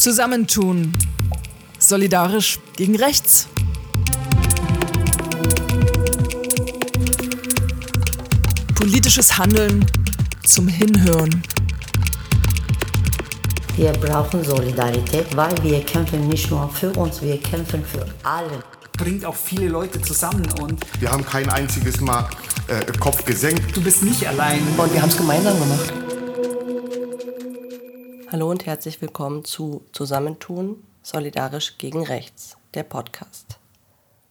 Zusammentun. Solidarisch gegen rechts. Politisches Handeln zum Hinhören. Wir brauchen Solidarität, weil wir kämpfen nicht nur für uns, wir kämpfen für alle. Bringt auch viele Leute zusammen und Wir haben kein einziges Mal äh, Kopf gesenkt. du bist nicht allein. Und wir haben es gemeinsam gemacht. Hallo und herzlich willkommen zu Zusammentun Solidarisch gegen Rechts, der Podcast.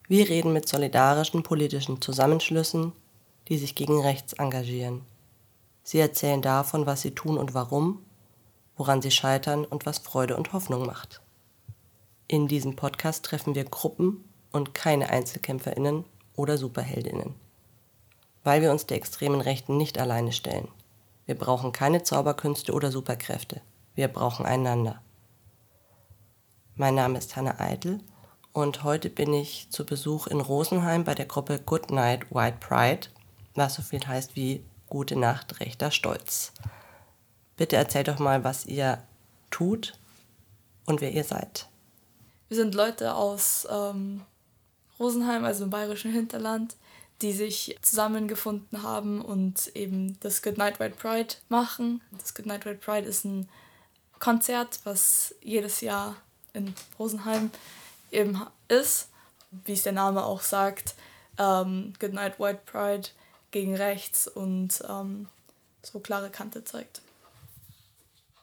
Wir reden mit solidarischen politischen Zusammenschlüssen, die sich gegen rechts engagieren. Sie erzählen davon, was sie tun und warum, woran sie scheitern und was Freude und Hoffnung macht. In diesem Podcast treffen wir Gruppen und keine Einzelkämpferinnen oder Superheldinnen. Weil wir uns der extremen Rechten nicht alleine stellen. Wir brauchen keine Zauberkünste oder Superkräfte. Wir brauchen einander. Mein Name ist Hanna Eitel und heute bin ich zu Besuch in Rosenheim bei der Gruppe Good Night White Pride, was so viel heißt wie Gute Nacht, rechter Stolz. Bitte erzählt doch mal, was ihr tut und wer ihr seid. Wir sind Leute aus ähm, Rosenheim, also im bayerischen Hinterland, die sich zusammengefunden haben und eben das Good Night White Pride machen. Das Good Night White Pride ist ein Konzert, was jedes Jahr in Rosenheim eben ist. Wie es der Name auch sagt, ähm, Good Night White Pride gegen rechts und ähm, so klare Kante zeigt.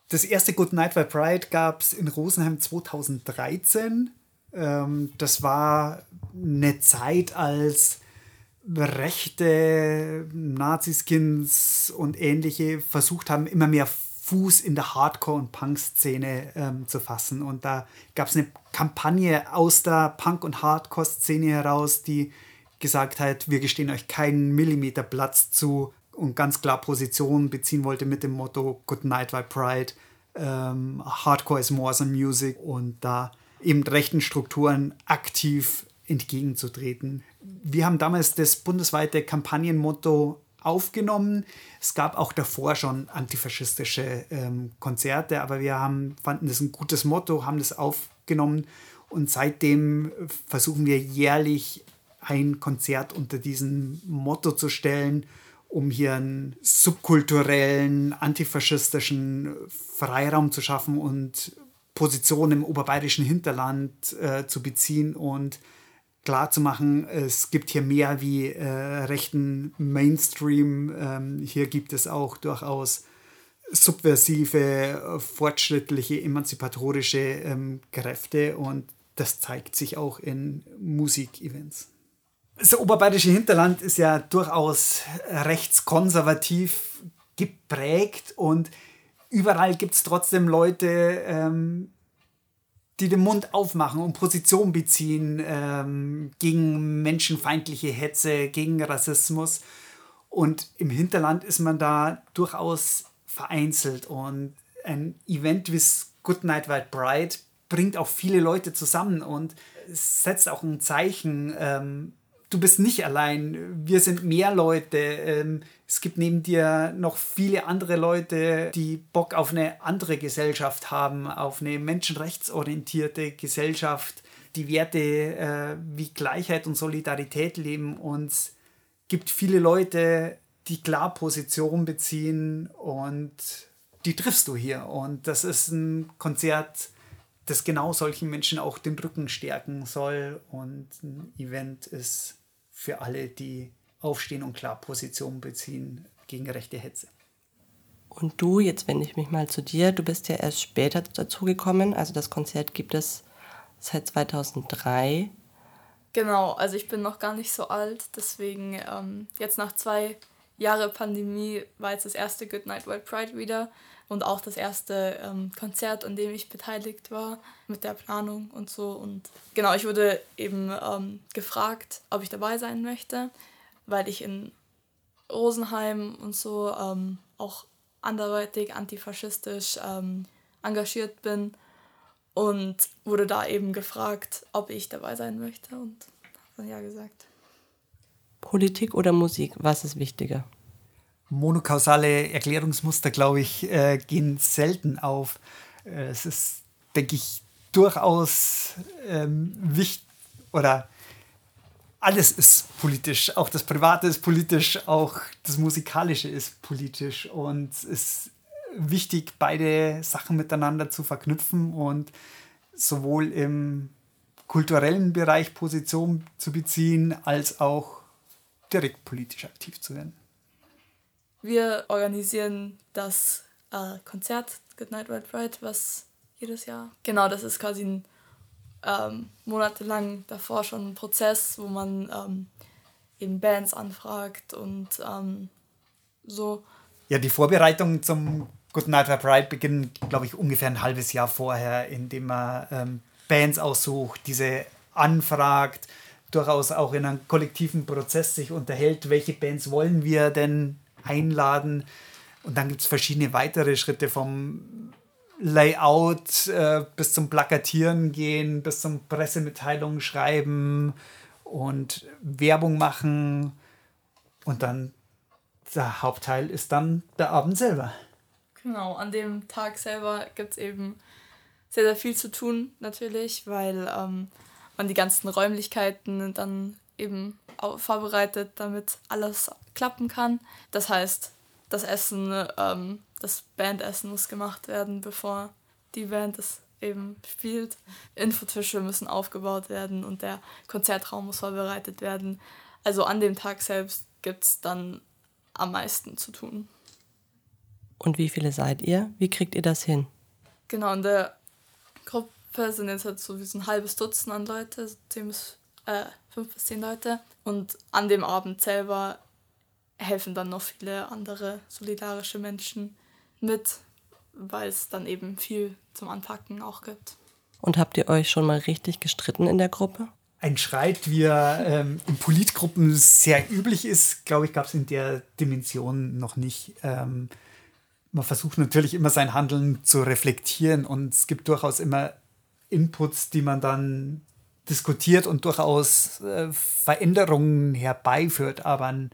Das erste Good Night White Pride gab es in Rosenheim 2013. Ähm, das war eine Zeit, als rechte Naziskins und ähnliche versucht haben, immer mehr Fuß in der Hardcore- und Punk-Szene ähm, zu fassen. Und da gab es eine Kampagne aus der Punk- und Hardcore-Szene heraus, die gesagt hat, wir gestehen euch keinen Millimeter Platz zu und ganz klar Position beziehen wollte mit dem Motto Good Night White Pride, ähm, Hardcore is more than music und da eben rechten Strukturen aktiv entgegenzutreten. Wir haben damals das bundesweite Kampagnenmotto aufgenommen. Es gab auch davor schon antifaschistische ähm, Konzerte, aber wir haben, fanden das ein gutes Motto, haben das aufgenommen und seitdem versuchen wir jährlich ein Konzert unter diesem Motto zu stellen, um hier einen subkulturellen, antifaschistischen Freiraum zu schaffen und Positionen im oberbayerischen Hinterland äh, zu beziehen und klar zu machen, es gibt hier mehr wie äh, rechten Mainstream. Ähm, hier gibt es auch durchaus subversive, fortschrittliche, emanzipatorische ähm, Kräfte und das zeigt sich auch in Musikevents. Das oberbayerische Hinterland ist ja durchaus rechtskonservativ geprägt und überall gibt es trotzdem Leute, ähm, die den Mund aufmachen und Position beziehen ähm, gegen menschenfeindliche Hetze, gegen Rassismus. Und im Hinterland ist man da durchaus vereinzelt. Und ein Event wie Good Night White Bride bringt auch viele Leute zusammen und setzt auch ein Zeichen. Ähm, du bist nicht allein, wir sind mehr Leute. Ähm, es gibt neben dir noch viele andere Leute, die Bock auf eine andere Gesellschaft haben, auf eine menschenrechtsorientierte Gesellschaft, die Werte äh, wie Gleichheit und Solidarität leben. Und es gibt viele Leute, die klar Position beziehen und die triffst du hier. Und das ist ein Konzert, das genau solchen Menschen auch den Rücken stärken soll. Und ein Event ist für alle, die aufstehen und klar Position beziehen gegen rechte Hetze. Und du, jetzt wende ich mich mal zu dir, du bist ja erst später dazugekommen, also das Konzert gibt es seit 2003. Genau, also ich bin noch gar nicht so alt, deswegen ähm, jetzt nach zwei Jahren Pandemie war jetzt das erste Good Night World Pride wieder und auch das erste ähm, Konzert, an dem ich beteiligt war mit der Planung und so. Und genau, ich wurde eben ähm, gefragt, ob ich dabei sein möchte, weil ich in Rosenheim und so ähm, auch anderweitig antifaschistisch ähm, engagiert bin und wurde da eben gefragt, ob ich dabei sein möchte und habe dann ja gesagt. Politik oder Musik, was ist wichtiger? Monokausale Erklärungsmuster, glaube ich, äh, gehen selten auf. Äh, es ist denke ich, durchaus ähm, wichtig oder alles ist politisch. Auch das Private ist politisch, auch das Musikalische ist politisch. Und es ist wichtig, beide Sachen miteinander zu verknüpfen und sowohl im kulturellen Bereich Position zu beziehen, als auch direkt politisch aktiv zu werden. Wir organisieren das äh, Konzert Good Night Red Pride, was jedes Jahr. Genau, das ist quasi ein ähm, monatelang davor schon ein Prozess, wo man ähm, eben Bands anfragt und ähm, so. Ja, die Vorbereitungen zum Good Night Red Pride beginnen, glaube ich, ungefähr ein halbes Jahr vorher, indem man ähm, Bands aussucht, diese anfragt, durchaus auch in einem kollektiven Prozess sich unterhält, welche Bands wollen wir denn einladen. Und dann gibt es verschiedene weitere Schritte vom Layout äh, bis zum Plakatieren gehen, bis zum Pressemitteilungen schreiben und Werbung machen. Und dann der Hauptteil ist dann der Abend selber. Genau, an dem Tag selber gibt es eben sehr, sehr viel zu tun, natürlich, weil ähm, man die ganzen Räumlichkeiten dann eben vorbereitet, damit alles klappen kann. Das heißt, das Essen, ähm, das Bandessen muss gemacht werden, bevor die Band es eben spielt. Infotische müssen aufgebaut werden und der Konzertraum muss vorbereitet werden. Also an dem Tag selbst gibt es dann am meisten zu tun. Und wie viele seid ihr? Wie kriegt ihr das hin? Genau, in der Gruppe sind jetzt halt so wie so ein halbes Dutzend an Leute, zehn bis, äh, fünf bis zehn Leute. Und an dem Abend selber helfen dann noch viele andere solidarische Menschen mit, weil es dann eben viel zum Anpacken auch gibt. Und habt ihr euch schon mal richtig gestritten in der Gruppe? Ein Streit, wie er ähm, in Politgruppen sehr üblich ist, glaube ich, gab es in der Dimension noch nicht. Ähm, man versucht natürlich immer sein Handeln zu reflektieren und es gibt durchaus immer Inputs, die man dann diskutiert und durchaus äh, Veränderungen herbeiführt, aber ein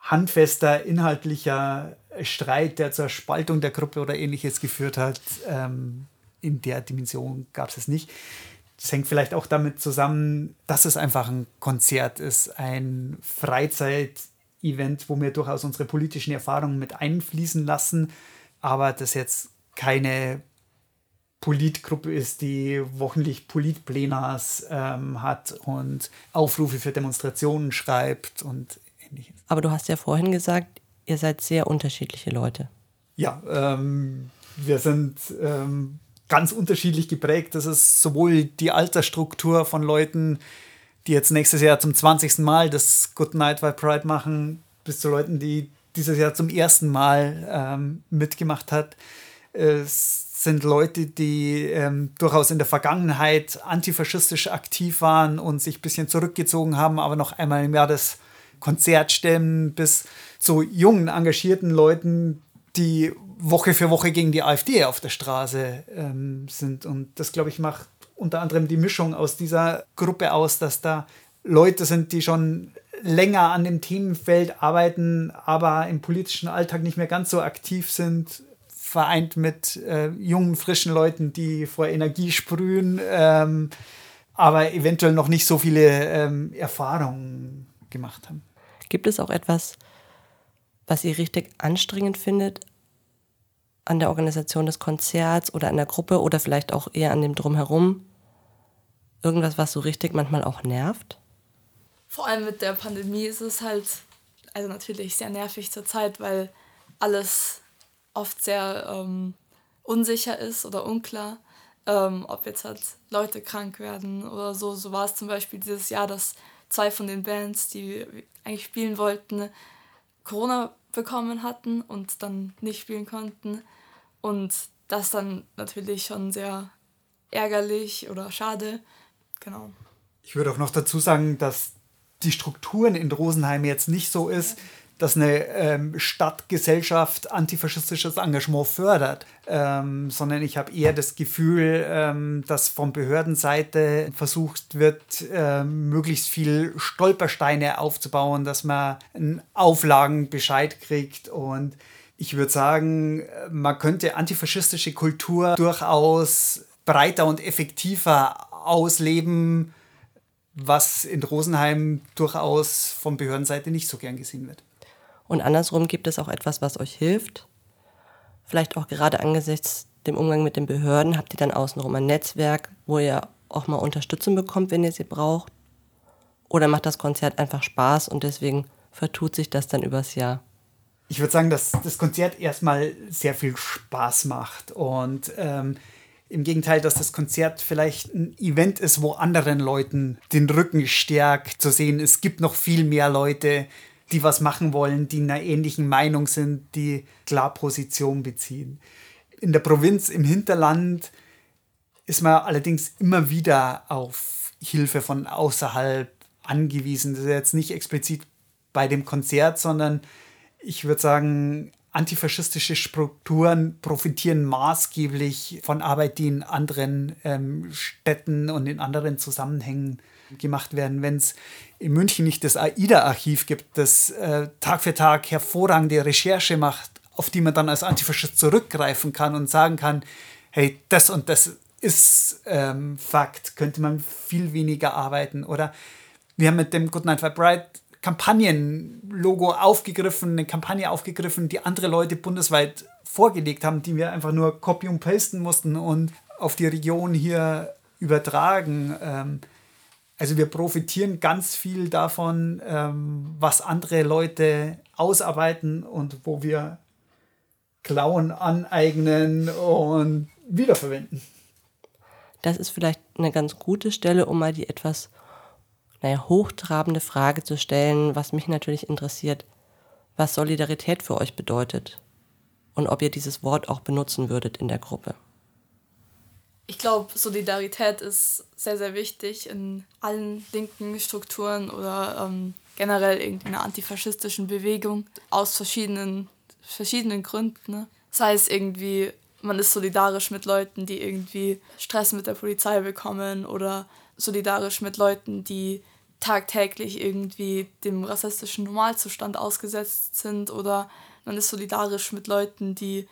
handfester inhaltlicher Streit, der zur Spaltung der Gruppe oder ähnliches geführt hat, ähm, in der Dimension gab es es nicht. Das hängt vielleicht auch damit zusammen, dass es einfach ein Konzert ist, ein Freizeit-Event, wo wir durchaus unsere politischen Erfahrungen mit einfließen lassen, aber das jetzt keine Politgruppe ist, die wochentlich Politplenars ähm, hat und Aufrufe für Demonstrationen schreibt und ähnliches. Aber du hast ja vorhin gesagt, ihr seid sehr unterschiedliche Leute. Ja, ähm, wir sind ähm, ganz unterschiedlich geprägt. Das ist sowohl die Altersstruktur von Leuten, die jetzt nächstes Jahr zum 20. Mal das Good Night White Pride machen, bis zu Leuten, die dieses Jahr zum ersten Mal ähm, mitgemacht hat. Es sind Leute, die ähm, durchaus in der Vergangenheit antifaschistisch aktiv waren und sich ein bisschen zurückgezogen haben, aber noch einmal im Jahr das Konzert stemmen, bis zu jungen, engagierten Leuten, die Woche für Woche gegen die AfD auf der Straße ähm, sind. Und das, glaube ich, macht unter anderem die Mischung aus dieser Gruppe aus, dass da Leute sind, die schon länger an dem Themenfeld arbeiten, aber im politischen Alltag nicht mehr ganz so aktiv sind, vereint mit äh, jungen, frischen Leuten, die vor Energie sprühen, ähm, aber eventuell noch nicht so viele ähm, Erfahrungen gemacht haben. Gibt es auch etwas, was ihr richtig anstrengend findet an der Organisation des Konzerts oder an der Gruppe oder vielleicht auch eher an dem Drumherum? Irgendwas, was so richtig manchmal auch nervt? Vor allem mit der Pandemie ist es halt, also natürlich sehr nervig zur Zeit, weil alles oft sehr ähm, unsicher ist oder unklar, ähm, ob jetzt halt Leute krank werden oder so. So war es zum Beispiel dieses Jahr, dass zwei von den Bands, die eigentlich spielen wollten, Corona bekommen hatten und dann nicht spielen konnten. Und das dann natürlich schon sehr ärgerlich oder schade. Genau. Ich würde auch noch dazu sagen, dass die Strukturen in Rosenheim jetzt nicht so ist, dass eine ähm, Stadtgesellschaft antifaschistisches Engagement fördert, ähm, sondern ich habe eher das Gefühl, ähm, dass von Behördenseite versucht wird, ähm, möglichst viel Stolpersteine aufzubauen, dass man einen Auflagenbescheid kriegt und ich würde sagen, man könnte antifaschistische Kultur durchaus breiter und effektiver ausleben, was in Rosenheim durchaus von Behördenseite nicht so gern gesehen wird. Und andersrum gibt es auch etwas, was euch hilft. Vielleicht auch gerade angesichts dem Umgang mit den Behörden habt ihr dann außenrum ein Netzwerk, wo ihr auch mal Unterstützung bekommt, wenn ihr sie braucht. Oder macht das Konzert einfach Spaß und deswegen vertut sich das dann übers Jahr? Ich würde sagen, dass das Konzert erstmal sehr viel Spaß macht und ähm, im Gegenteil, dass das Konzert vielleicht ein Event ist, wo anderen Leuten den Rücken stärkt, zu sehen, es gibt noch viel mehr Leute, die was machen wollen, die in einer ähnlichen Meinung sind, die klar Position beziehen. In der Provinz, im Hinterland, ist man allerdings immer wieder auf Hilfe von außerhalb angewiesen. Das ist jetzt nicht explizit bei dem Konzert, sondern ich würde sagen, antifaschistische Strukturen profitieren maßgeblich von Arbeit, die in anderen ähm, Städten und in anderen Zusammenhängen gemacht werden. Wenn es in München nicht das AIDA-Archiv gibt, das äh, Tag für Tag hervorragende Recherche macht, auf die man dann als Antifaschist zurückgreifen kann und sagen kann, hey, das und das ist ähm, Fakt, könnte man viel weniger arbeiten. Oder wir haben mit dem Good Night Vibe Kampagnenlogo aufgegriffen, eine Kampagne aufgegriffen, die andere Leute bundesweit vorgelegt haben, die wir einfach nur copy und pasten mussten und auf die Region hier übertragen. Ähm, also wir profitieren ganz viel davon, ähm, was andere Leute ausarbeiten und wo wir klauen, aneignen und wiederverwenden. Das ist vielleicht eine ganz gute Stelle, um mal die etwas naja, hochtrabende Frage zu stellen, was mich natürlich interessiert, was Solidarität für euch bedeutet und ob ihr dieses Wort auch benutzen würdet in der Gruppe. Ich glaube, Solidarität ist sehr, sehr wichtig in allen linken Strukturen oder ähm, generell irgendeiner antifaschistischen Bewegung aus verschiedenen, verschiedenen Gründen. Ne? Sei es irgendwie, man ist solidarisch mit Leuten, die irgendwie Stress mit der Polizei bekommen oder solidarisch mit Leuten, die tagtäglich irgendwie dem rassistischen Normalzustand ausgesetzt sind oder man ist solidarisch mit Leuten, die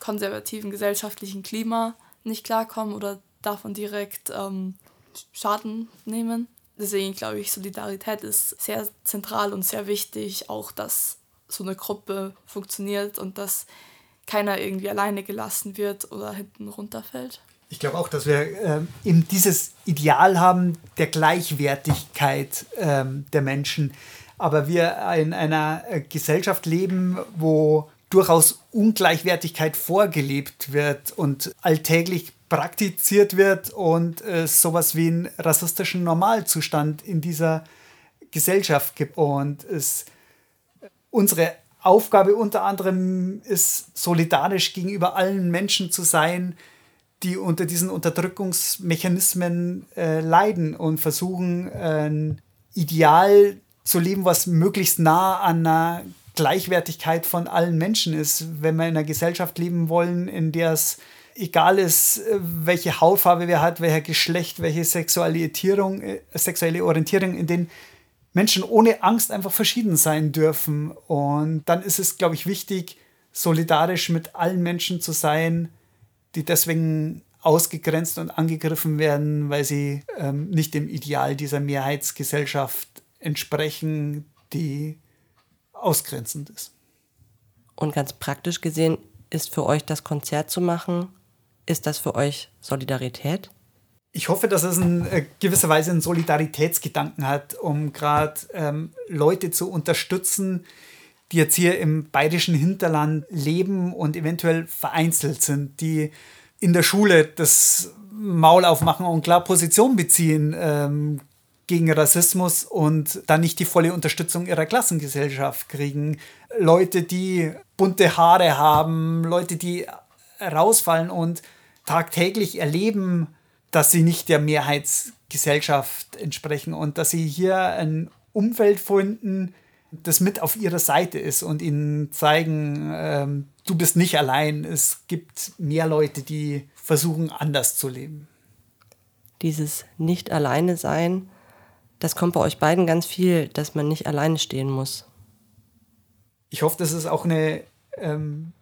konservativen gesellschaftlichen Klima nicht klarkommen oder davon direkt ähm, Schaden nehmen. Deswegen glaube ich, Solidarität ist sehr zentral und sehr wichtig, auch dass so eine Gruppe funktioniert und dass keiner irgendwie alleine gelassen wird oder hinten runterfällt. Ich glaube auch, dass wir äh, eben dieses Ideal haben der Gleichwertigkeit äh, der Menschen. Aber wir in einer äh, Gesellschaft leben, wo durchaus Ungleichwertigkeit vorgelebt wird und alltäglich praktiziert wird und es sowas wie einen rassistischen Normalzustand in dieser Gesellschaft gibt. Und es unsere Aufgabe unter anderem ist, solidarisch gegenüber allen Menschen zu sein, die unter diesen Unterdrückungsmechanismen äh, leiden und versuchen, ein Ideal zu leben, was möglichst nah an einer Gleichwertigkeit von allen Menschen ist. Wenn wir in einer Gesellschaft leben wollen, in der es egal ist, äh, welche Hautfarbe wer hat, welcher Geschlecht, welche Sexualisierung, äh, sexuelle Orientierung, in denen Menschen ohne Angst einfach verschieden sein dürfen. Und dann ist es, glaube ich, wichtig, solidarisch mit allen Menschen zu sein, die deswegen ausgegrenzt und angegriffen werden, weil sie ähm, nicht dem Ideal dieser Mehrheitsgesellschaft entsprechen, die ausgrenzend ist. Und ganz praktisch gesehen ist für euch das Konzert zu machen, ist das für euch Solidarität? Ich hoffe, dass es in äh, gewisser Weise einen Solidaritätsgedanken hat, um gerade ähm, Leute zu unterstützen, die jetzt hier im bayerischen Hinterland leben und eventuell vereinzelt sind, die in der Schule das Maul aufmachen und klar Position beziehen ähm, gegen Rassismus und dann nicht die volle Unterstützung ihrer Klassengesellschaft kriegen. Leute, die bunte Haare haben, Leute, die rausfallen und tagtäglich erleben, dass sie nicht der Mehrheitsgesellschaft entsprechen und dass sie hier ein Umfeld finden, das mit auf ihrer Seite ist und ihnen zeigen, ähm, du bist nicht allein. Es gibt mehr Leute, die versuchen, anders zu leben. Dieses Nicht alleine sein, das kommt bei euch beiden ganz viel, dass man nicht alleine stehen muss. Ich hoffe, das ist auch eine ähm,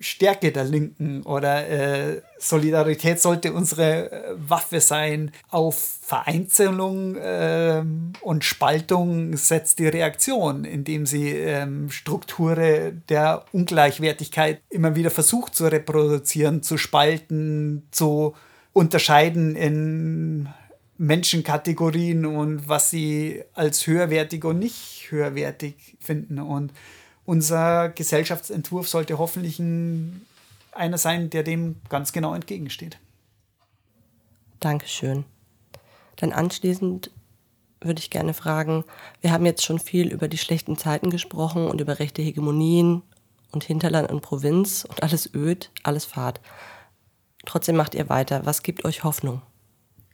Stärke der Linken oder äh, Solidarität sollte unsere äh, Waffe sein. Auf Vereinzelung äh, und Spaltung setzt die Reaktion, indem sie ähm, Strukturen der Ungleichwertigkeit immer wieder versucht zu reproduzieren, zu spalten, zu unterscheiden in Menschenkategorien und was sie als höherwertig und nicht höherwertig finden. Und unser Gesellschaftsentwurf sollte hoffentlich ein, einer sein, der dem ganz genau entgegensteht. Dankeschön. Dann anschließend würde ich gerne fragen, wir haben jetzt schon viel über die schlechten Zeiten gesprochen und über rechte Hegemonien und Hinterland und Provinz und alles öd, alles fad. Trotzdem macht ihr weiter. Was gibt euch Hoffnung?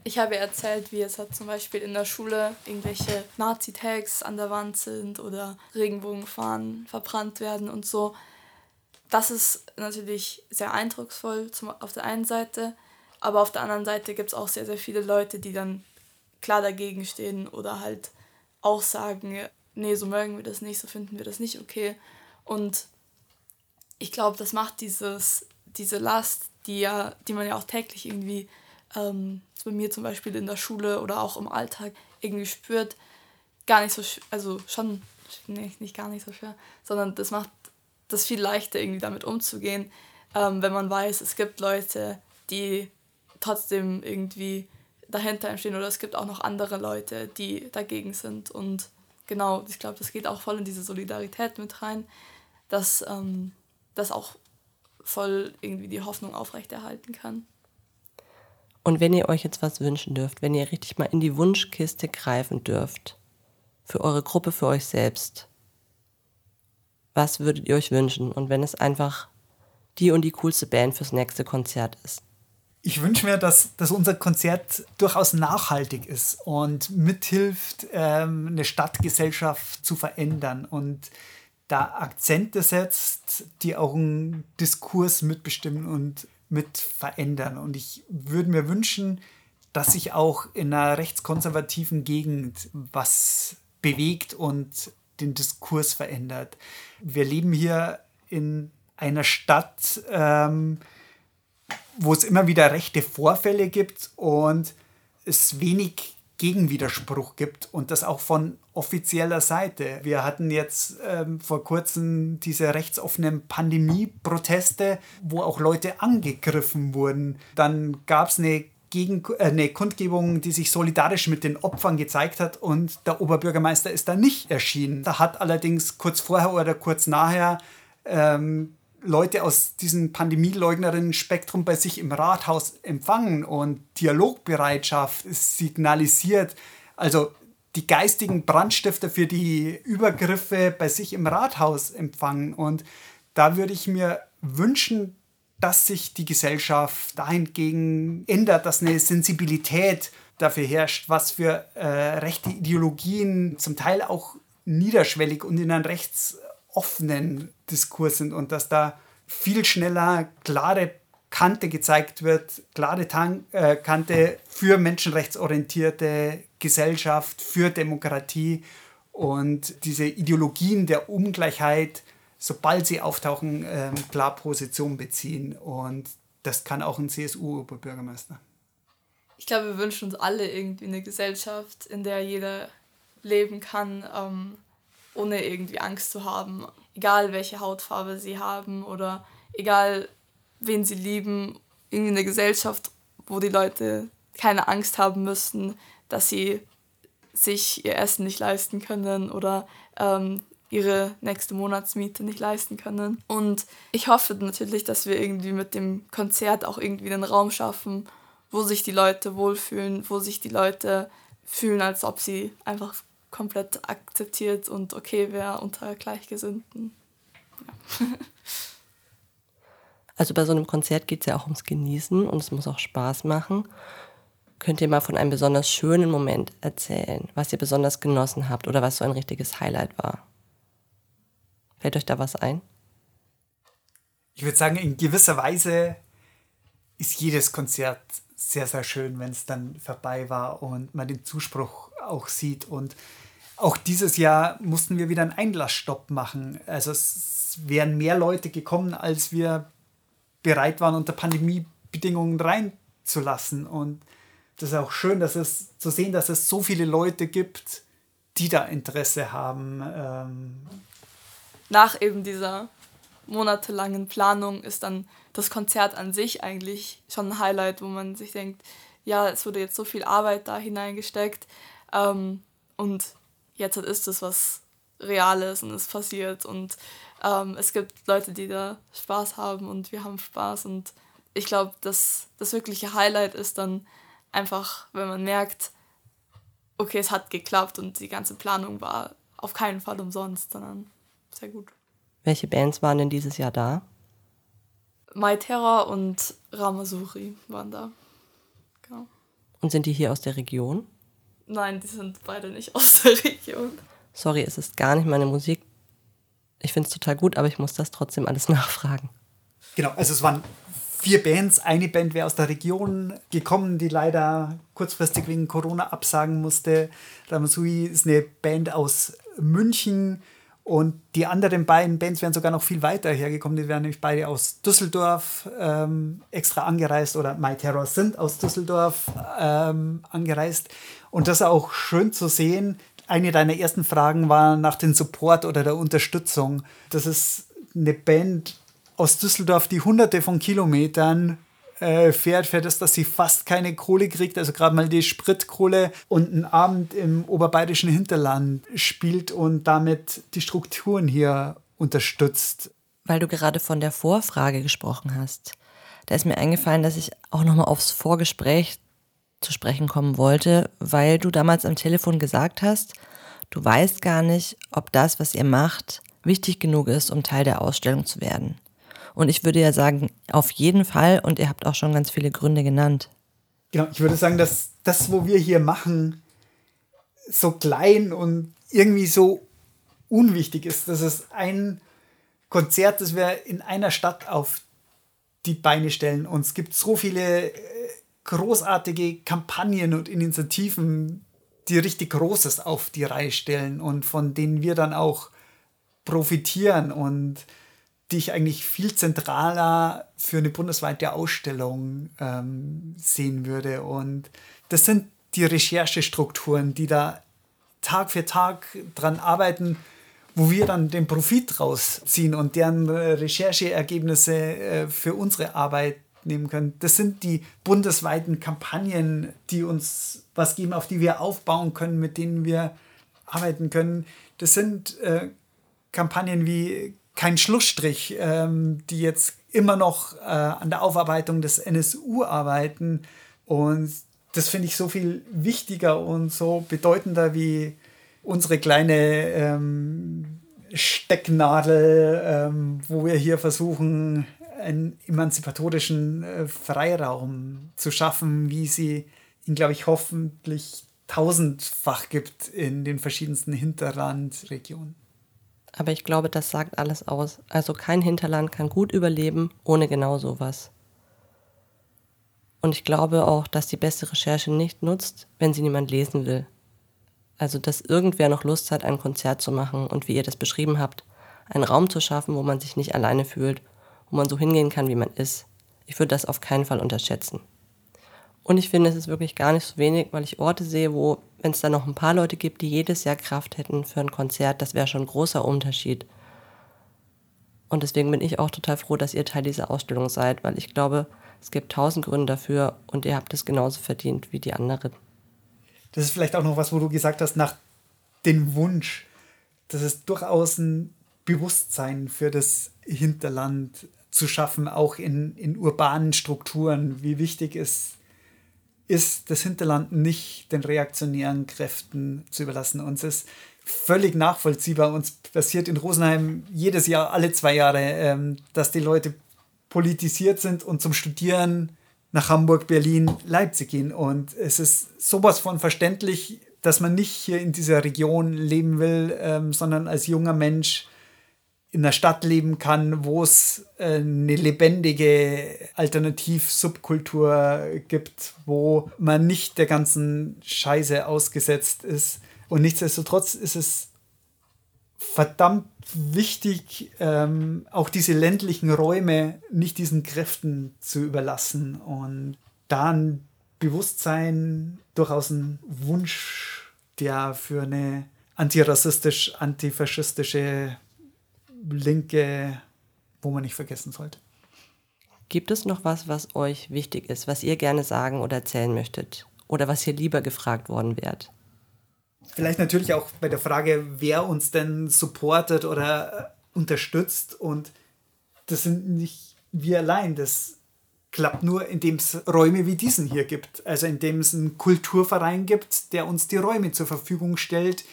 Ich habe erzählt, wie es halt zum Beispiel in der Schule irgendwelche Nazi-Tags an der Wand sind oder Regenbogenfahnen verbrannt werden und so. Das ist natürlich sehr eindrucksvoll zum, auf der einen Seite, aber auf der anderen Seite gibt es auch sehr, sehr viele Leute, die dann klar dagegen stehen oder halt auch sagen, nee, so mögen wir das nicht, so finden wir das nicht okay. Und ich glaube, das macht dieses, diese Last, die ja, die man ja auch täglich irgendwie ähm, bei mir zum Beispiel in der Schule oder auch im Alltag irgendwie spürt, gar nicht so, also schon, nee, nicht gar nicht so schwer, sondern das macht das viel leichter irgendwie damit umzugehen, ähm, wenn man weiß, es gibt Leute, die trotzdem irgendwie dahinter stehen oder es gibt auch noch andere Leute, die dagegen sind und genau, ich glaube, das geht auch voll in diese Solidarität mit rein, dass ähm, das auch voll irgendwie die Hoffnung aufrechterhalten kann. Und wenn ihr euch jetzt was wünschen dürft, wenn ihr richtig mal in die Wunschkiste greifen dürft, für eure Gruppe, für euch selbst, was würdet ihr euch wünschen? Und wenn es einfach die und die coolste Band fürs nächste Konzert ist? Ich wünsche mir, dass, dass unser Konzert durchaus nachhaltig ist und mithilft, ähm, eine Stadtgesellschaft zu verändern und da Akzente setzt, die auch einen Diskurs mitbestimmen und mit verändern. Und ich würde mir wünschen, dass sich auch in einer rechtskonservativen Gegend was bewegt und den Diskurs verändert. Wir leben hier in einer Stadt, ähm, wo es immer wieder rechte Vorfälle gibt und es wenig Gegenwiderspruch gibt und das auch von offizieller Seite. Wir hatten jetzt ähm, vor kurzem diese rechtsoffenen Pandemie-Proteste, wo auch Leute angegriffen wurden. Dann gab es eine gegen, äh, eine Kundgebung, die sich solidarisch mit den Opfern gezeigt hat und der Oberbürgermeister ist da nicht erschienen. Da hat allerdings kurz vorher oder kurz nachher ähm, Leute aus diesem Pandemieleugnerinnen-Spektrum bei sich im Rathaus empfangen und Dialogbereitschaft signalisiert. Also die geistigen Brandstifter für die Übergriffe bei sich im Rathaus empfangen. Und da würde ich mir wünschen, dass sich die Gesellschaft dahingegen ändert, dass eine Sensibilität dafür herrscht, was für äh, rechte Ideologien zum Teil auch niederschwellig und in einem rechtsoffenen Diskurs sind und dass da viel schneller klare Kante gezeigt wird, klare Tan äh, Kante für menschenrechtsorientierte Gesellschaft, für Demokratie und diese Ideologien der Ungleichheit, sobald sie auftauchen, ähm, klar Position beziehen. Und das kann auch ein CSU-Oberbürgermeister. Ich glaube, wir wünschen uns alle irgendwie eine Gesellschaft, in der jeder leben kann, ähm, ohne irgendwie Angst zu haben. Egal welche Hautfarbe sie haben oder egal wen sie lieben, irgendwie eine Gesellschaft, wo die Leute keine Angst haben müssten, dass sie sich ihr Essen nicht leisten können oder ähm, ihre nächste Monatsmiete nicht leisten können. Und ich hoffe natürlich, dass wir irgendwie mit dem Konzert auch irgendwie einen Raum schaffen, wo sich die Leute wohlfühlen, wo sich die Leute fühlen, als ob sie einfach komplett akzeptiert und okay wäre unter Gleichgesinnten. Ja. Also bei so einem Konzert geht es ja auch ums Genießen und es muss auch Spaß machen. Könnt ihr mal von einem besonders schönen Moment erzählen, was ihr besonders genossen habt oder was so ein richtiges Highlight war? Fällt euch da was ein? Ich würde sagen, in gewisser Weise ist jedes Konzert sehr, sehr schön, wenn es dann vorbei war und man den Zuspruch auch sieht. Und auch dieses Jahr mussten wir wieder einen Einlassstopp machen. Also es wären mehr Leute gekommen, als wir bereit waren, unter Pandemiebedingungen reinzulassen. Und das ist auch schön, dass es zu sehen, dass es so viele Leute gibt, die da Interesse haben. Ähm Nach eben dieser monatelangen Planung ist dann das Konzert an sich eigentlich schon ein Highlight, wo man sich denkt, ja, es wurde jetzt so viel Arbeit da hineingesteckt ähm, und jetzt ist es was Reales und es passiert und ähm, es gibt Leute, die da Spaß haben und wir haben Spaß und ich glaube, das, das wirkliche Highlight ist dann einfach, wenn man merkt, okay, es hat geklappt und die ganze Planung war auf keinen Fall umsonst, sondern sehr gut. Welche Bands waren denn dieses Jahr da? My Terror und Ramasuri waren da. Genau. Und sind die hier aus der Region? Nein, die sind beide nicht aus der Region. Sorry, es ist gar nicht meine Musik. Ich finde es total gut, aber ich muss das trotzdem alles nachfragen. Genau, also es waren vier Bands. Eine Band wäre aus der Region gekommen, die leider kurzfristig wegen Corona absagen musste. Ramasui ist eine Band aus München. Und die anderen beiden Bands wären sogar noch viel weiter hergekommen. Die wären nämlich beide aus Düsseldorf ähm, extra angereist oder My Terror sind aus Düsseldorf ähm, angereist. Und das ist auch schön zu sehen. Eine deiner ersten Fragen war nach dem Support oder der Unterstützung. Das ist eine Band aus Düsseldorf, die hunderte von Kilometern äh, fährt, für das, dass sie fast keine Kohle kriegt, also gerade mal die Spritkohle und einen Abend im oberbayerischen Hinterland spielt und damit die Strukturen hier unterstützt. Weil du gerade von der Vorfrage gesprochen hast, da ist mir eingefallen, dass ich auch nochmal aufs Vorgespräch zu sprechen kommen wollte, weil du damals am Telefon gesagt hast, du weißt gar nicht, ob das, was ihr macht, wichtig genug ist, um Teil der Ausstellung zu werden. Und ich würde ja sagen, auf jeden Fall. Und ihr habt auch schon ganz viele Gründe genannt. Genau, ich würde sagen, dass das, wo wir hier machen, so klein und irgendwie so unwichtig ist. Das ist ein Konzert, das wir in einer Stadt auf die Beine stellen. Und es gibt so viele äh, großartige Kampagnen und Initiativen, die richtig Großes auf die Reihe stellen und von denen wir dann auch profitieren. Und die ich eigentlich viel zentraler für eine bundesweite Ausstellung ähm, sehen würde. Und das sind die Recherchestrukturen, die da Tag für Tag dran arbeiten, wo wir dann den Profit rausziehen und deren Rechercheergebnisse äh, für unsere Arbeit nehmen können. Das sind die bundesweiten Kampagnen, die uns was geben, auf die wir aufbauen können, mit denen wir arbeiten können. Das sind äh, Kampagnen wie kein Schlussstrich, ähm, die jetzt immer noch äh, an der Aufarbeitung des NSU arbeiten. Und das finde ich so viel wichtiger und so bedeutender wie unsere kleine ähm, Stecknadel, ähm, wo wir hier versuchen, einen emanzipatorischen äh, Freiraum zu schaffen, wie sie ihn, glaube ich, hoffentlich tausendfach gibt in den verschiedensten Hinterlandregionen. Aber ich glaube, das sagt alles aus. Also kein Hinterland kann gut überleben ohne genau sowas. Und ich glaube auch, dass die beste Recherche nicht nutzt, wenn sie niemand lesen will. Also, dass irgendwer noch Lust hat, ein Konzert zu machen und wie ihr das beschrieben habt, einen Raum zu schaffen, wo man sich nicht alleine fühlt, wo man so hingehen kann, wie man ist. Ich würde das auf keinen Fall unterschätzen. Und ich finde, es ist wirklich gar nicht so wenig, weil ich Orte sehe, wo, wenn es da noch ein paar Leute gibt, die jedes Jahr Kraft hätten für ein Konzert, das wäre schon ein großer Unterschied. Und deswegen bin ich auch total froh, dass ihr Teil dieser Ausstellung seid, weil ich glaube, es gibt tausend Gründe dafür und ihr habt es genauso verdient wie die anderen. Das ist vielleicht auch noch was, wo du gesagt hast, nach dem Wunsch, dass es durchaus ein Bewusstsein für das Hinterland zu schaffen, auch in, in urbanen Strukturen, wie wichtig es ist das Hinterland nicht den reaktionären Kräften zu überlassen. Uns ist völlig nachvollziehbar. Uns passiert in Rosenheim jedes Jahr, alle zwei Jahre, ähm, dass die Leute politisiert sind und zum Studieren nach Hamburg, Berlin, Leipzig gehen. Und es ist sowas von verständlich, dass man nicht hier in dieser Region leben will, ähm, sondern als junger Mensch in einer Stadt leben kann, wo es äh, eine lebendige Alternativ-Subkultur gibt, wo man nicht der ganzen Scheiße ausgesetzt ist. Und nichtsdestotrotz ist es verdammt wichtig, ähm, auch diese ländlichen Räume nicht diesen Kräften zu überlassen und da ein Bewusstsein, durchaus ein Wunsch, der für eine antirassistisch, antifaschistische Linke, wo man nicht vergessen sollte. Gibt es noch was, was euch wichtig ist, was ihr gerne sagen oder erzählen möchtet? Oder was ihr lieber gefragt worden wärt? Vielleicht natürlich auch bei der Frage, wer uns denn supportet oder äh, unterstützt. Und das sind nicht wir allein. Das klappt nur, indem es Räume wie diesen hier gibt. Also indem es einen Kulturverein gibt, der uns die Räume zur Verfügung stellt,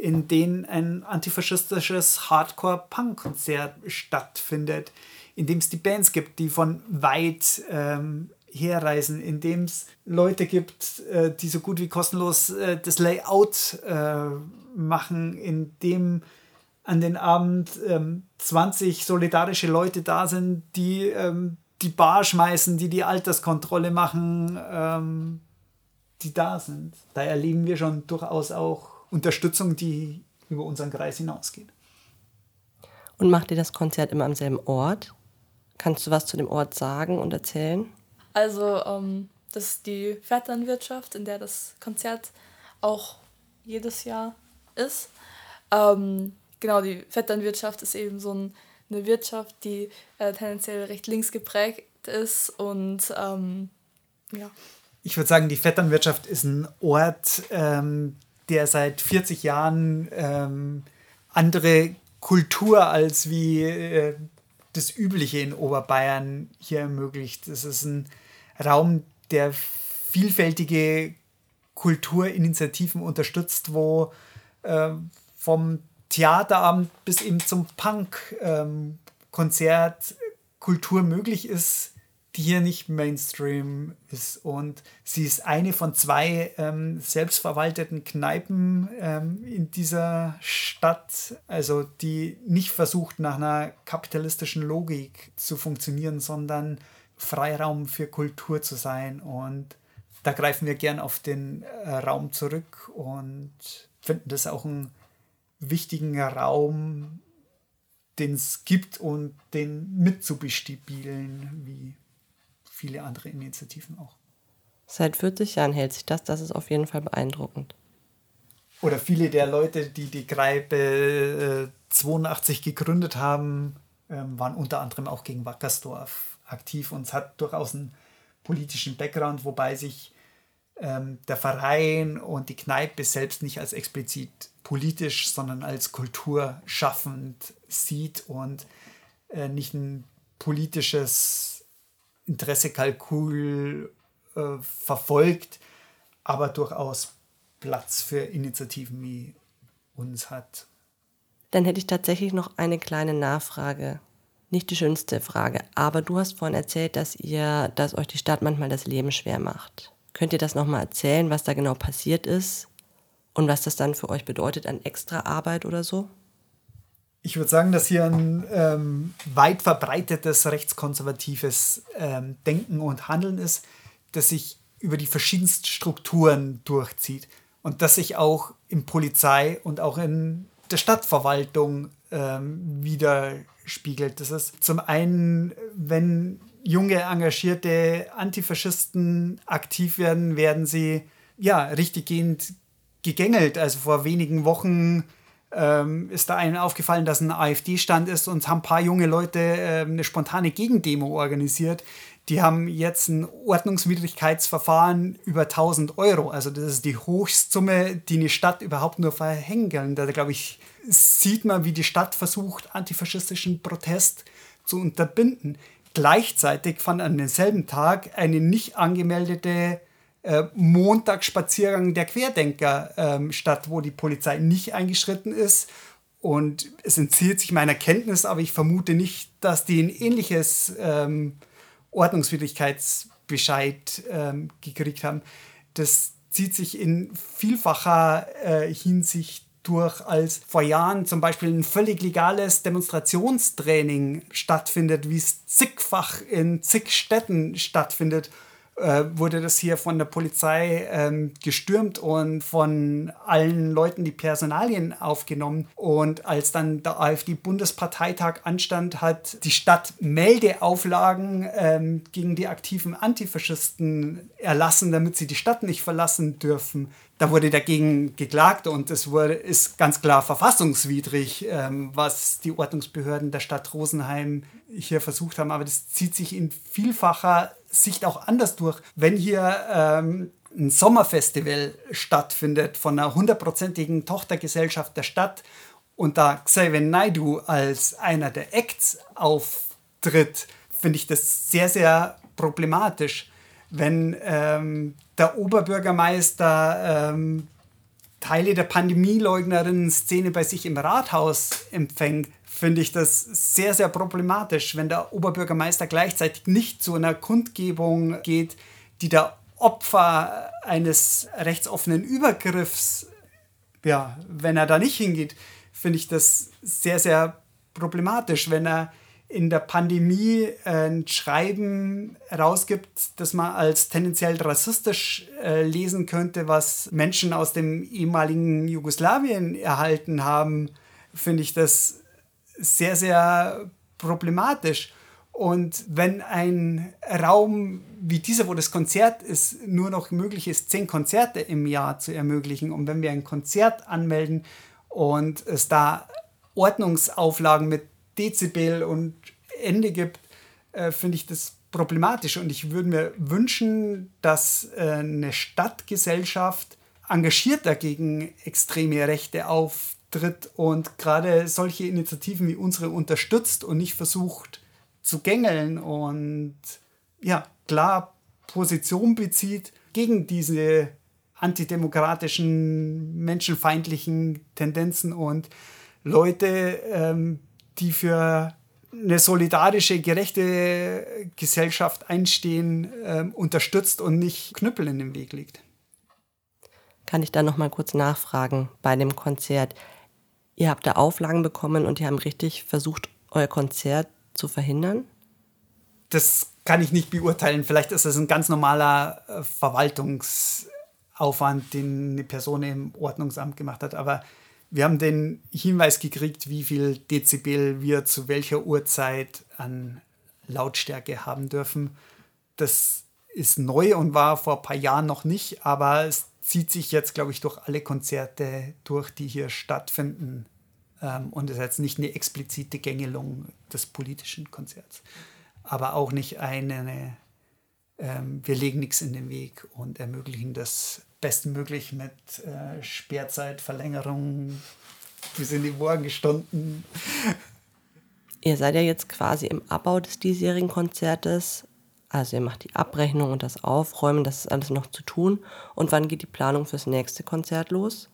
in denen ein antifaschistisches Hardcore-Punk-Konzert stattfindet, in dem es die Bands gibt, die von weit ähm, herreisen, in dem es Leute gibt, äh, die so gut wie kostenlos äh, das Layout äh, machen, in dem an den Abend ähm, 20 solidarische Leute da sind, die ähm, die Bar schmeißen, die die Alterskontrolle machen, ähm, die da sind. Da erleben wir schon durchaus auch Unterstützung, die über unseren Kreis hinausgeht. Und macht ihr das Konzert immer am selben Ort? Kannst du was zu dem Ort sagen und erzählen? Also, ähm, das ist die Vetternwirtschaft, in der das Konzert auch jedes Jahr ist. Ähm, genau, die Vetternwirtschaft ist eben so ein, eine Wirtschaft, die äh, tendenziell recht links geprägt ist und ähm, ja. Ich würde sagen, die Vetternwirtschaft ist ein Ort, ähm, der seit 40 Jahren ähm, andere Kultur als wie äh, das Übliche in Oberbayern hier ermöglicht. Es ist ein Raum, der vielfältige Kulturinitiativen unterstützt, wo äh, vom Theaterabend bis eben zum Punk-Konzert ähm, Kultur möglich ist, die hier nicht Mainstream ist. Und sie ist eine von zwei ähm, selbstverwalteten Kneipen ähm, in dieser Stadt, also die nicht versucht, nach einer kapitalistischen Logik zu funktionieren, sondern Freiraum für Kultur zu sein. Und da greifen wir gern auf den äh, Raum zurück und finden das auch einen wichtigen Raum, den es gibt und den mitzubestibielen, wie viele andere Initiativen auch. Seit 40 Jahren hält sich das, das ist auf jeden Fall beeindruckend. Oder viele der Leute, die die Greipe äh, 82 gegründet haben, äh, waren unter anderem auch gegen Wackersdorf aktiv und es hat durchaus einen politischen Background, wobei sich ähm, der Verein und die Kneipe selbst nicht als explizit politisch, sondern als kulturschaffend sieht und äh, nicht ein politisches Interessekalkül äh, verfolgt, aber durchaus Platz für Initiativen wie uns hat. Dann hätte ich tatsächlich noch eine kleine Nachfrage. Nicht die schönste Frage, aber du hast vorhin erzählt, dass ihr, dass euch die Stadt manchmal das Leben schwer macht. Könnt ihr das nochmal erzählen, was da genau passiert ist und was das dann für euch bedeutet an extra Arbeit oder so? Ich würde sagen, dass hier ein ähm, weit verbreitetes rechtskonservatives ähm, Denken und Handeln ist, das sich über die verschiedensten Strukturen durchzieht und das sich auch in Polizei und auch in der Stadtverwaltung ähm, widerspiegelt. Das ist zum einen, wenn junge, engagierte Antifaschisten aktiv werden, werden sie ja richtiggehend gegängelt. Also vor wenigen Wochen ähm, ist da einem aufgefallen, dass ein AfD-Stand ist und haben ein paar junge Leute äh, eine spontane Gegendemo organisiert. Die haben jetzt ein Ordnungswidrigkeitsverfahren über 1000 Euro. Also das ist die Hochsumme, die eine Stadt überhaupt nur verhängen kann. Da glaube ich, sieht man, wie die Stadt versucht, antifaschistischen Protest zu unterbinden. Gleichzeitig fand an demselben Tag eine nicht angemeldete äh, Montagsspaziergang der Querdenker ähm, statt, wo die Polizei nicht eingeschritten ist. Und es entzieht sich meiner Kenntnis, aber ich vermute nicht, dass die ein ähnliches ähm, Ordnungswidrigkeitsbescheid ähm, gekriegt haben. Das zieht sich in vielfacher äh, Hinsicht durch, als vor Jahren zum Beispiel ein völlig legales Demonstrationstraining stattfindet, wie es zigfach in zig Städten stattfindet äh, wurde das hier von der Polizei ähm, gestürmt und von allen Leuten die Personalien aufgenommen. Und als dann der AfD-Bundesparteitag anstand, hat die Stadt Meldeauflagen ähm, gegen die aktiven Antifaschisten erlassen, damit sie die Stadt nicht verlassen dürfen. Da wurde dagegen geklagt und es wurde, ist ganz klar verfassungswidrig, ähm, was die Ordnungsbehörden der Stadt Rosenheim hier versucht haben. Aber das zieht sich in vielfacher Sicht auch anders durch. Wenn hier ähm, ein Sommerfestival stattfindet von einer hundertprozentigen Tochtergesellschaft der Stadt und da Xavier Naidu als einer der Acts auftritt, finde ich das sehr, sehr problematisch. Wenn ähm, der Oberbürgermeister ähm, Teile der Pandemieleugnerinnen-Szene bei sich im Rathaus empfängt, finde ich das sehr, sehr problematisch, wenn der Oberbürgermeister gleichzeitig nicht zu einer Kundgebung geht, die der Opfer eines rechtsoffenen Übergriffs, ja, wenn er da nicht hingeht, finde ich das sehr, sehr problematisch, wenn er in der Pandemie ein Schreiben herausgibt, das man als tendenziell rassistisch äh, lesen könnte, was Menschen aus dem ehemaligen Jugoslawien erhalten haben, finde ich das sehr, sehr problematisch. Und wenn ein Raum wie dieser, wo das Konzert ist, nur noch möglich ist, zehn Konzerte im Jahr zu ermöglichen, und wenn wir ein Konzert anmelden und es da Ordnungsauflagen mit Dezibel und Ende gibt, äh, finde ich das problematisch. Und ich würde mir wünschen, dass äh, eine Stadtgesellschaft engagierter gegen extreme Rechte auf tritt und gerade solche Initiativen wie unsere unterstützt und nicht versucht zu gängeln und ja, klar Position bezieht gegen diese antidemokratischen, menschenfeindlichen Tendenzen und Leute, ähm, die für eine solidarische, gerechte Gesellschaft einstehen, ähm, unterstützt und nicht Knüppel in den Weg legt. Kann ich da noch mal kurz nachfragen bei dem Konzert? Ihr habt da Auflagen bekommen und die haben richtig versucht, euer Konzert zu verhindern? Das kann ich nicht beurteilen. Vielleicht ist das ein ganz normaler äh, Verwaltungsaufwand, den eine Person im Ordnungsamt gemacht hat. Aber wir haben den Hinweis gekriegt, wie viel Dezibel wir zu welcher Uhrzeit an Lautstärke haben dürfen. Das ist neu und war vor ein paar Jahren noch nicht, aber es zieht sich jetzt, glaube ich, durch alle Konzerte durch, die hier stattfinden. Ähm, und ist jetzt nicht eine explizite Gängelung des politischen Konzerts, aber auch nicht eine, ähm, wir legen nichts in den Weg und ermöglichen das bestmöglich mit äh, Sperrzeitverlängerung bis in die Morgenstunden. Ihr seid ja jetzt quasi im Abbau des diesjährigen Konzertes. Also ihr macht die Abrechnung und das Aufräumen, das ist alles noch zu tun. Und wann geht die Planung fürs nächste Konzert los?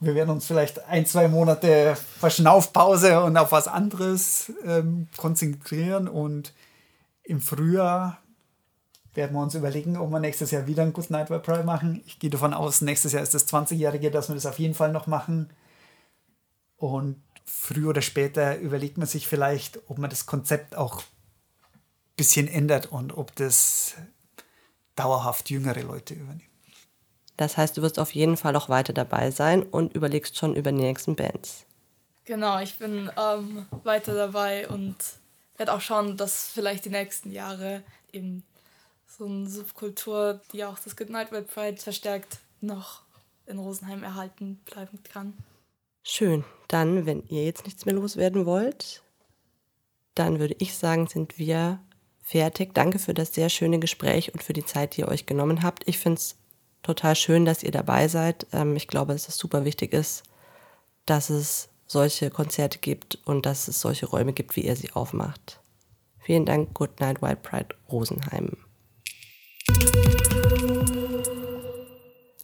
Wir werden uns vielleicht ein, zwei Monate Verschnaufpause und auf was anderes ähm, konzentrieren und im Frühjahr werden wir uns überlegen, ob wir nächstes Jahr wieder ein Good Night Web Pride machen. Ich gehe davon aus, nächstes Jahr ist das 20-Jährige, dass wir das auf jeden Fall noch machen. Und früher oder später überlegt man sich vielleicht, ob man das Konzept auch ein bisschen ändert und ob das dauerhaft jüngere Leute übernimmt. Das heißt, du wirst auf jeden Fall auch weiter dabei sein und überlegst schon über die nächsten Bands. Genau, ich bin ähm, weiter dabei und werde auch schauen, dass vielleicht die nächsten Jahre eben so eine Subkultur, die auch das Goodnight Red Pride verstärkt, noch in Rosenheim erhalten bleiben kann. Schön. Dann, wenn ihr jetzt nichts mehr loswerden wollt, dann würde ich sagen, sind wir fertig. Danke für das sehr schöne Gespräch und für die Zeit, die ihr euch genommen habt. Ich finde es total schön, dass ihr dabei seid. Ähm, ich glaube, dass es super wichtig ist, dass es solche Konzerte gibt und dass es solche Räume gibt, wie ihr sie aufmacht. Vielen Dank, Good Night White Pride Rosenheim.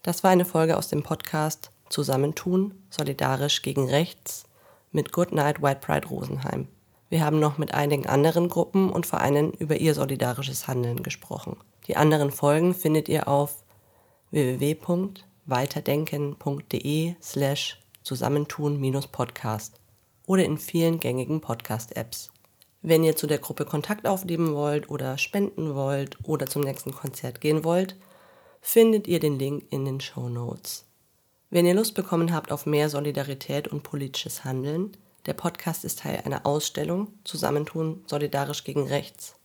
Das war eine Folge aus dem Podcast Zusammentun, solidarisch gegen rechts mit Good Night White Pride Rosenheim. Wir haben noch mit einigen anderen Gruppen und Vereinen über ihr solidarisches Handeln gesprochen. Die anderen Folgen findet ihr auf www.weiterdenken.de slash zusammentun-podcast oder in vielen gängigen Podcast-Apps. Wenn ihr zu der Gruppe Kontakt aufnehmen wollt oder spenden wollt oder zum nächsten Konzert gehen wollt, findet ihr den Link in den Show Notes. Wenn ihr Lust bekommen habt auf mehr Solidarität und politisches Handeln, der Podcast ist Teil einer Ausstellung Zusammentun solidarisch gegen rechts.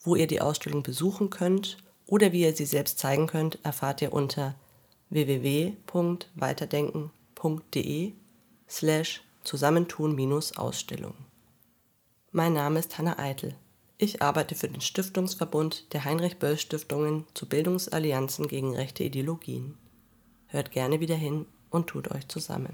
Wo ihr die Ausstellung besuchen könnt oder wie ihr sie selbst zeigen könnt, erfahrt ihr unter www.weiterdenken.de slash Zusammentun-Ausstellung. Mein Name ist Hanna Eitel. Ich arbeite für den Stiftungsverbund der Heinrich-Böll-Stiftungen zu Bildungsallianzen gegen rechte Ideologien. Hört gerne wieder hin und tut euch zusammen.